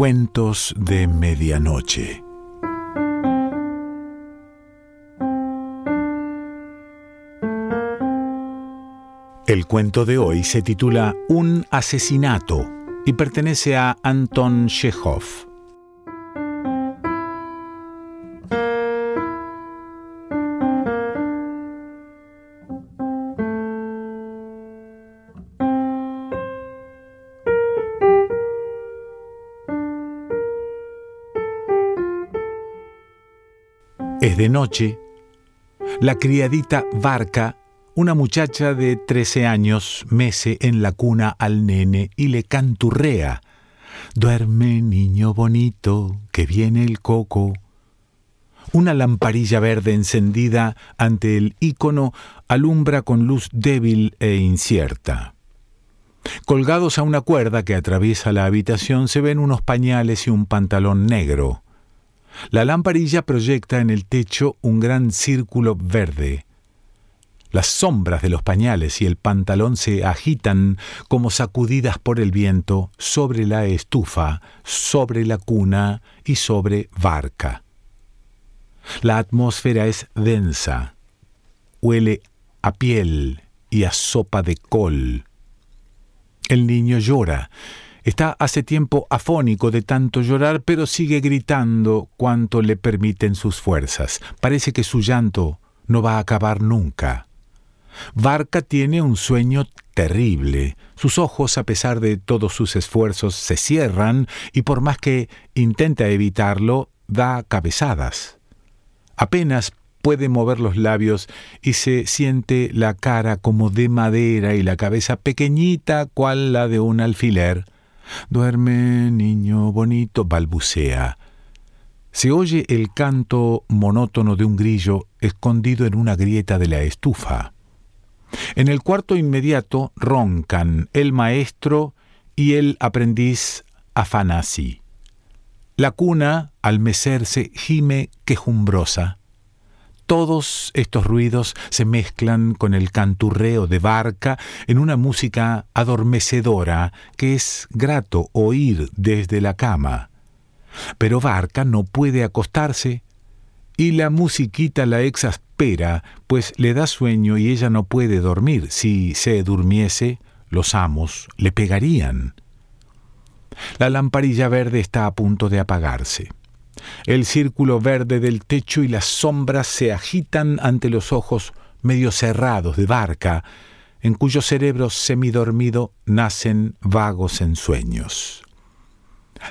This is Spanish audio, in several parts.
Cuentos de Medianoche. El cuento de hoy se titula Un asesinato y pertenece a Anton Chekhov. Es de noche. La criadita Varka, una muchacha de 13 años, mece en la cuna al nene y le canturrea. Duerme, niño bonito, que viene el coco. Una lamparilla verde encendida ante el ícono alumbra con luz débil e incierta. Colgados a una cuerda que atraviesa la habitación se ven unos pañales y un pantalón negro. La lamparilla proyecta en el techo un gran círculo verde. Las sombras de los pañales y el pantalón se agitan como sacudidas por el viento sobre la estufa, sobre la cuna y sobre Barca. La atmósfera es densa, huele a piel y a sopa de col. El niño llora Está hace tiempo afónico de tanto llorar, pero sigue gritando cuanto le permiten sus fuerzas. Parece que su llanto no va a acabar nunca. Varka tiene un sueño terrible. Sus ojos, a pesar de todos sus esfuerzos, se cierran y por más que intenta evitarlo, da cabezadas. Apenas puede mover los labios y se siente la cara como de madera y la cabeza pequeñita cual la de un alfiler. Duerme, niño bonito, balbucea. Se oye el canto monótono de un grillo escondido en una grieta de la estufa. En el cuarto inmediato roncan el maestro y el aprendiz Afanasi. La cuna, al mecerse, gime quejumbrosa. Todos estos ruidos se mezclan con el canturreo de barca en una música adormecedora que es grato oír desde la cama. Pero Barca no puede acostarse y la musiquita la exaspera, pues le da sueño y ella no puede dormir. Si se durmiese, los amos le pegarían. La lamparilla verde está a punto de apagarse. El círculo verde del techo y las sombras se agitan ante los ojos medio cerrados de barca, en cuyo cerebro semidormido nacen vagos ensueños.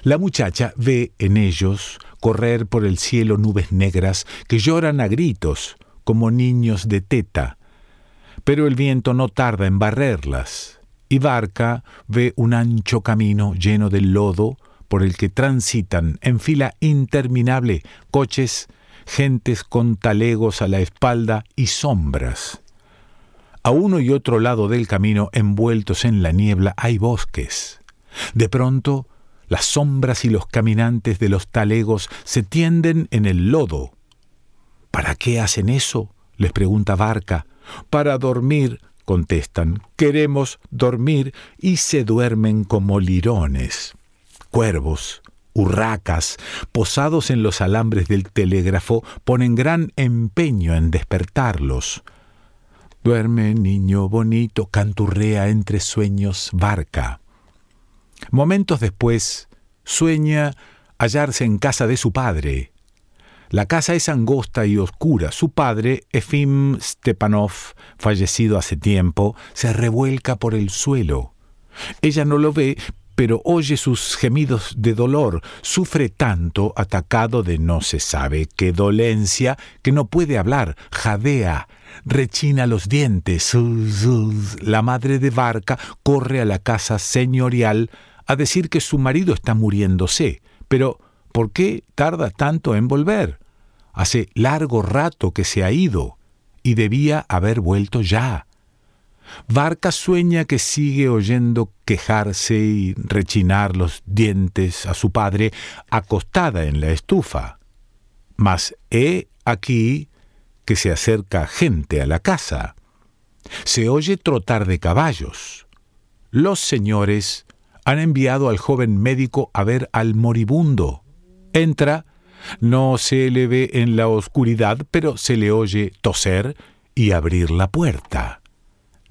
La muchacha ve en ellos correr por el cielo nubes negras que lloran a gritos como niños de teta, pero el viento no tarda en barrerlas, y Barca ve un ancho camino lleno de lodo, por el que transitan en fila interminable coches, gentes con talegos a la espalda y sombras. A uno y otro lado del camino, envueltos en la niebla, hay bosques. De pronto, las sombras y los caminantes de los talegos se tienden en el lodo. ¿Para qué hacen eso? les pregunta Barca. Para dormir, contestan. Queremos dormir y se duermen como lirones cuervos, urracas, posados en los alambres del telégrafo, ponen gran empeño en despertarlos. Duerme, niño bonito, canturrea entre sueños barca. Momentos después, sueña hallarse en casa de su padre. La casa es angosta y oscura. Su padre, Efim Stepanov, fallecido hace tiempo, se revuelca por el suelo. Ella no lo ve, pero oye sus gemidos de dolor, sufre tanto, atacado de no se sabe qué dolencia, que no puede hablar, jadea, rechina los dientes. La madre de Barca corre a la casa señorial a decir que su marido está muriéndose. Pero, ¿por qué tarda tanto en volver? Hace largo rato que se ha ido, y debía haber vuelto ya. Barca sueña que sigue oyendo quejarse y rechinar los dientes a su padre acostada en la estufa. Mas he aquí que se acerca gente a la casa. Se oye trotar de caballos. Los señores Han enviado al joven médico a ver al moribundo. Entra, no se le ve en la oscuridad, pero se le oye toser y abrir la puerta.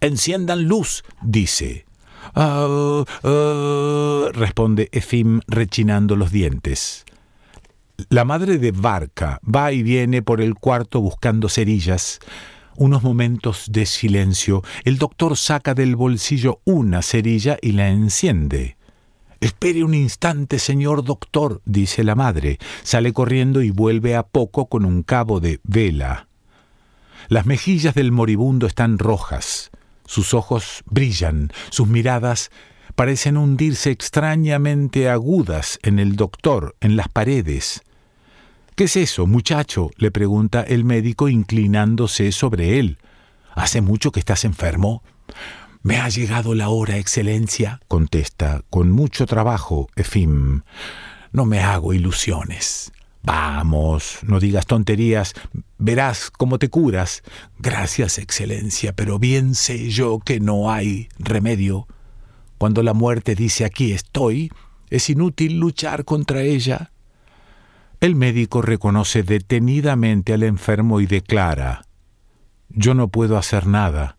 Enciendan luz, dice. Ah", responde Efim rechinando los dientes. La madre de Barca va y viene por el cuarto buscando cerillas. Unos momentos de silencio. El doctor saca del bolsillo una cerilla y la enciende. Espere un instante, señor doctor, dice la madre. Sale corriendo y vuelve a poco con un cabo de vela. Las mejillas del moribundo están rojas. Sus ojos brillan, sus miradas parecen hundirse extrañamente agudas en el doctor, en las paredes. ¿Qué es eso, muchacho? le pregunta el médico inclinándose sobre él. ¿Hace mucho que estás enfermo? Me ha llegado la hora, Excelencia, contesta, con mucho trabajo, Efim. No me hago ilusiones. Vamos, no digas tonterías, verás cómo te curas. Gracias, Excelencia, pero bien sé yo que no hay remedio. Cuando la muerte dice aquí estoy, es inútil luchar contra ella. El médico reconoce detenidamente al enfermo y declara, Yo no puedo hacer nada.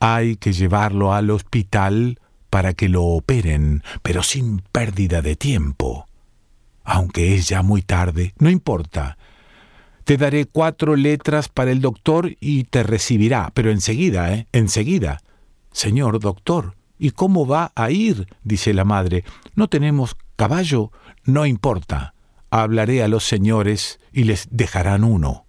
Hay que llevarlo al hospital para que lo operen, pero sin pérdida de tiempo. Aunque es ya muy tarde, no importa. Te daré cuatro letras para el doctor y te recibirá, pero enseguida, ¿eh? Enseguida. Señor doctor, ¿y cómo va a ir? dice la madre. ¿No tenemos caballo? No importa hablaré a los señores y les dejarán uno.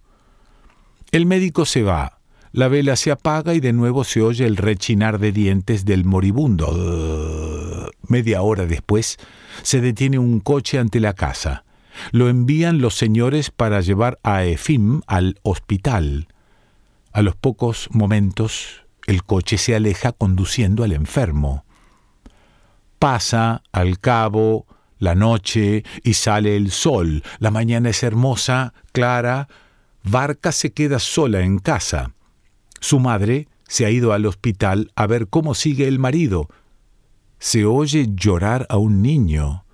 El médico se va, la vela se apaga y de nuevo se oye el rechinar de dientes del moribundo. Media hora después se detiene un coche ante la casa. Lo envían los señores para llevar a Efim al hospital. A los pocos momentos el coche se aleja conduciendo al enfermo. Pasa al cabo la noche y sale el sol, la mañana es hermosa, clara, Barca se queda sola en casa. Su madre se ha ido al hospital a ver cómo sigue el marido. Se oye llorar a un niño.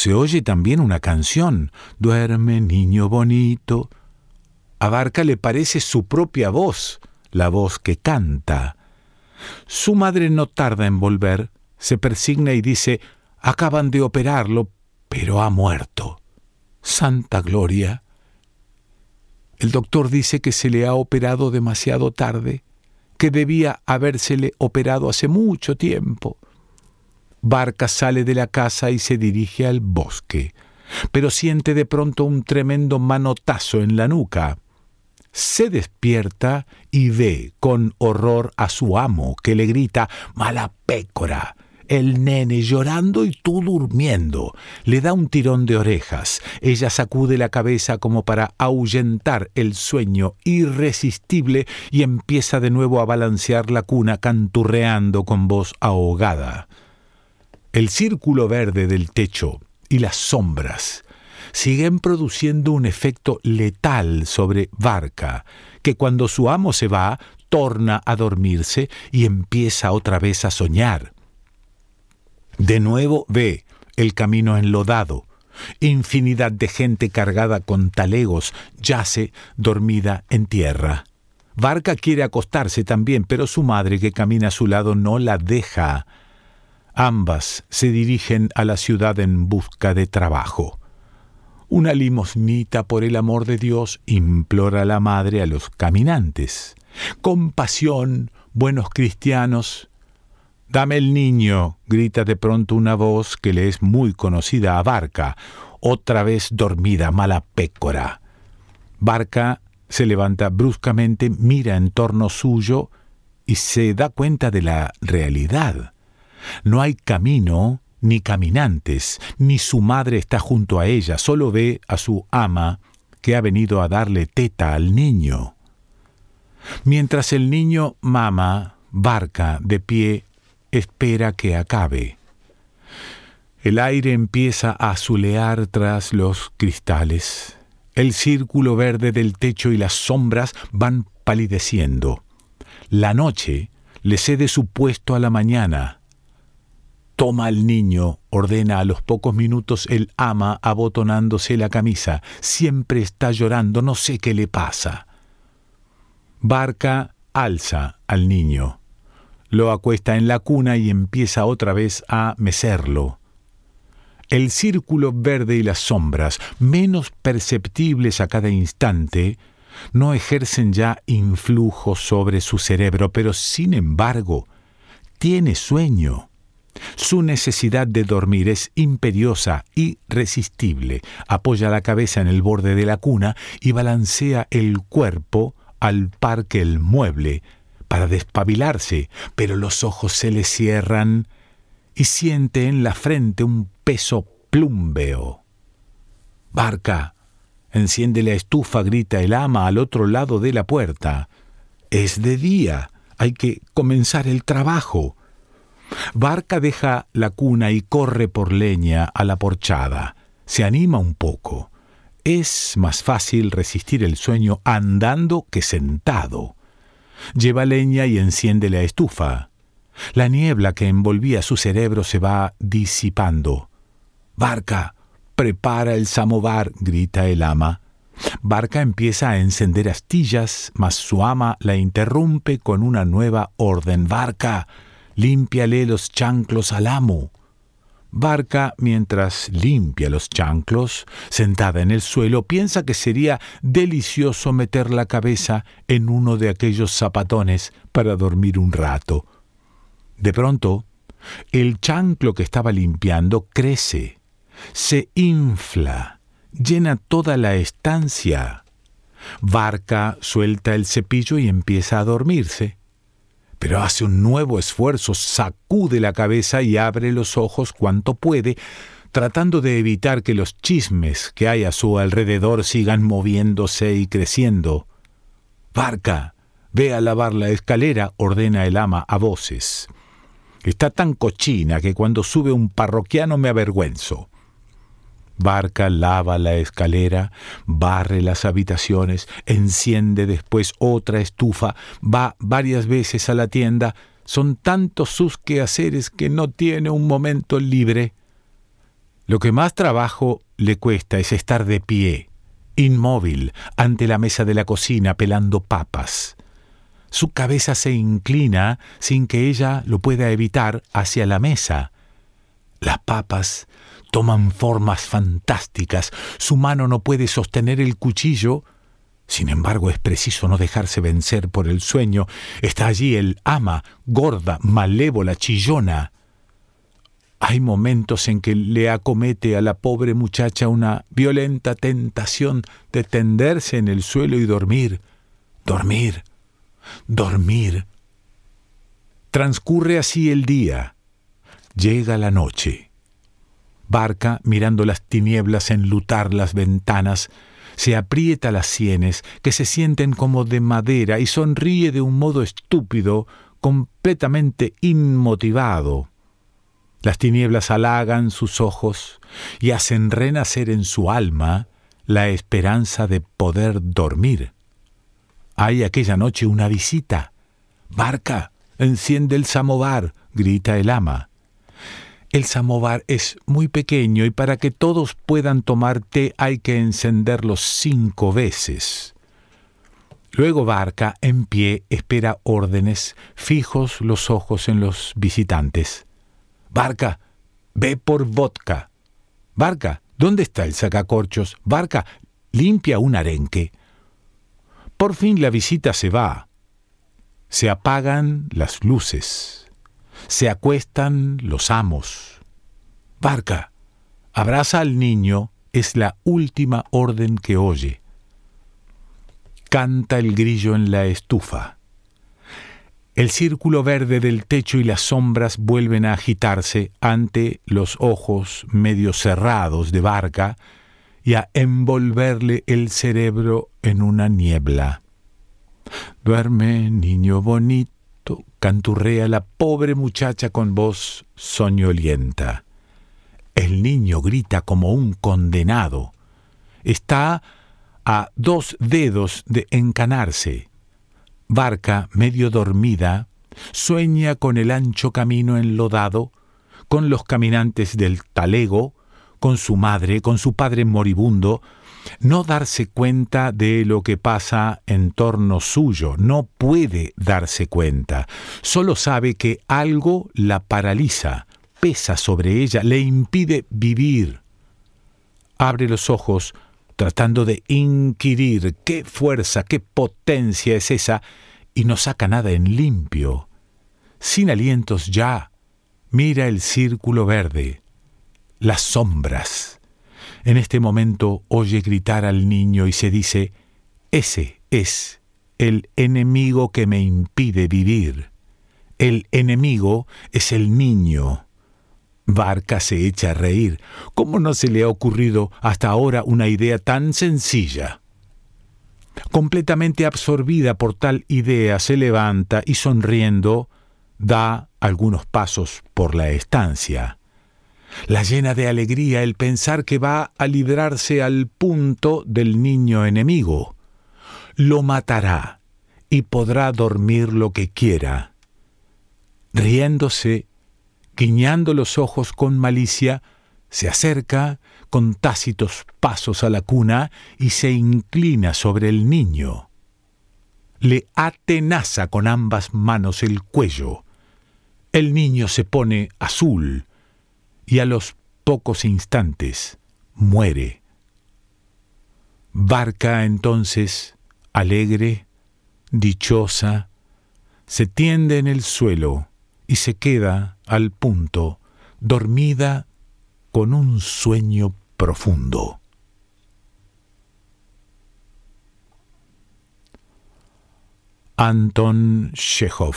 Se oye también una canción. Duerme, niño bonito. A Barca le parece su propia voz, la voz que canta. Su madre no tarda en volver, se persigna y dice Acaban de operarlo, pero ha muerto. Santa Gloria. El doctor dice que se le ha operado demasiado tarde, que debía habérsele operado hace mucho tiempo. Barca sale de la casa y se dirige al bosque, pero siente de pronto un tremendo manotazo en la nuca. Se despierta y ve con horror a su amo, que le grita Mala pécora el nene llorando y tú durmiendo. Le da un tirón de orejas. Ella sacude la cabeza como para ahuyentar el sueño irresistible y empieza de nuevo a balancear la cuna canturreando con voz ahogada. El círculo verde del techo y las sombras siguen produciendo un efecto letal sobre Barca, que cuando su amo se va, torna a dormirse y empieza otra vez a soñar. De nuevo ve el camino enlodado. Infinidad de gente cargada con talegos yace dormida en tierra. Barca quiere acostarse también, pero su madre que camina a su lado no la deja. Ambas se dirigen a la ciudad en busca de trabajo. Una limosnita por el amor de Dios implora la madre a los caminantes. Compasión, buenos cristianos, Dame el niño, grita de pronto una voz que le es muy conocida a Barca, otra vez dormida, mala pécora. Barca se levanta bruscamente, mira en torno suyo y se da cuenta de la realidad. No hay camino ni caminantes, ni su madre está junto a ella, solo ve a su ama que ha venido a darle teta al niño. Mientras el niño mama, Barca, de pie, espera que acabe. El aire empieza a azulear tras los cristales. El círculo verde del techo y las sombras van palideciendo. La noche le cede su puesto a la mañana. Toma al niño, ordena a los pocos minutos el ama abotonándose la camisa. Siempre está llorando, no sé qué le pasa. Barca alza al niño. Lo acuesta en la cuna y empieza otra vez a mecerlo. El círculo verde y las sombras, menos perceptibles a cada instante, no ejercen ya influjo sobre su cerebro, pero sin embargo, tiene sueño. Su necesidad de dormir es imperiosa, irresistible. Apoya la cabeza en el borde de la cuna y balancea el cuerpo al par que el mueble para despabilarse, pero los ojos se le cierran y siente en la frente un peso plúmbeo. Barca, enciende la estufa, grita el ama al otro lado de la puerta. Es de día, hay que comenzar el trabajo. Barca deja la cuna y corre por leña a la porchada. Se anima un poco. Es más fácil resistir el sueño andando que sentado. Lleva leña y enciende la estufa. La niebla que envolvía su cerebro se va disipando. Barca, prepara el samovar, grita el ama. Barca empieza a encender astillas, mas su ama la interrumpe con una nueva orden. Barca, límpiale los chanclos al amo. Barca, mientras limpia los chanclos, sentada en el suelo, piensa que sería delicioso meter la cabeza en uno de aquellos zapatones para dormir un rato. De pronto, el chanclo que estaba limpiando crece, se infla, llena toda la estancia. Barca suelta el cepillo y empieza a dormirse pero hace un nuevo esfuerzo, sacude la cabeza y abre los ojos cuanto puede, tratando de evitar que los chismes que hay a su alrededor sigan moviéndose y creciendo. Barca, ve a lavar la escalera, ordena el ama a voces. Está tan cochina que cuando sube un parroquiano me avergüenzo. Barca lava la escalera, barre las habitaciones, enciende después otra estufa, va varias veces a la tienda. Son tantos sus quehaceres que no tiene un momento libre. Lo que más trabajo le cuesta es estar de pie, inmóvil, ante la mesa de la cocina pelando papas. Su cabeza se inclina, sin que ella lo pueda evitar, hacia la mesa. Las papas toman formas fantásticas, su mano no puede sostener el cuchillo, sin embargo es preciso no dejarse vencer por el sueño, está allí el ama, gorda, malévola, chillona. Hay momentos en que le acomete a la pobre muchacha una violenta tentación de tenderse en el suelo y dormir, dormir, dormir. Transcurre así el día. Llega la noche. Barca, mirando las tinieblas enlutar las ventanas, se aprieta las sienes, que se sienten como de madera, y sonríe de un modo estúpido, completamente inmotivado. Las tinieblas halagan sus ojos y hacen renacer en su alma la esperanza de poder dormir. Hay aquella noche una visita. Barca, enciende el samovar, grita el ama. El samovar es muy pequeño y para que todos puedan tomar té hay que encenderlo cinco veces. Luego Barca, en pie, espera órdenes, fijos los ojos en los visitantes. Barca, ve por vodka. Barca, ¿dónde está el sacacorchos? Barca, limpia un arenque. Por fin la visita se va. Se apagan las luces se acuestan los amos. Barca, abraza al niño, es la última orden que oye. Canta el grillo en la estufa. El círculo verde del techo y las sombras vuelven a agitarse ante los ojos medio cerrados de Barca y a envolverle el cerebro en una niebla. Duerme, niño bonito canturrea la pobre muchacha con voz soñolienta. El niño grita como un condenado. Está a dos dedos de encanarse. Barca, medio dormida, sueña con el ancho camino enlodado, con los caminantes del talego, con su madre, con su padre moribundo, no darse cuenta de lo que pasa en torno suyo, no puede darse cuenta, solo sabe que algo la paraliza, pesa sobre ella, le impide vivir. Abre los ojos tratando de inquirir qué fuerza, qué potencia es esa, y no saca nada en limpio. Sin alientos ya, mira el círculo verde, las sombras. En este momento oye gritar al niño y se dice, ese es el enemigo que me impide vivir. El enemigo es el niño. Barca se echa a reír. ¿Cómo no se le ha ocurrido hasta ahora una idea tan sencilla? Completamente absorbida por tal idea, se levanta y sonriendo da algunos pasos por la estancia. La llena de alegría el pensar que va a librarse al punto del niño enemigo. Lo matará y podrá dormir lo que quiera. Riéndose, guiñando los ojos con malicia, se acerca con tácitos pasos a la cuna y se inclina sobre el niño. Le atenaza con ambas manos el cuello. El niño se pone azul, y a los pocos instantes muere. Barca entonces, alegre, dichosa, se tiende en el suelo y se queda al punto, dormida con un sueño profundo. Anton Chekhov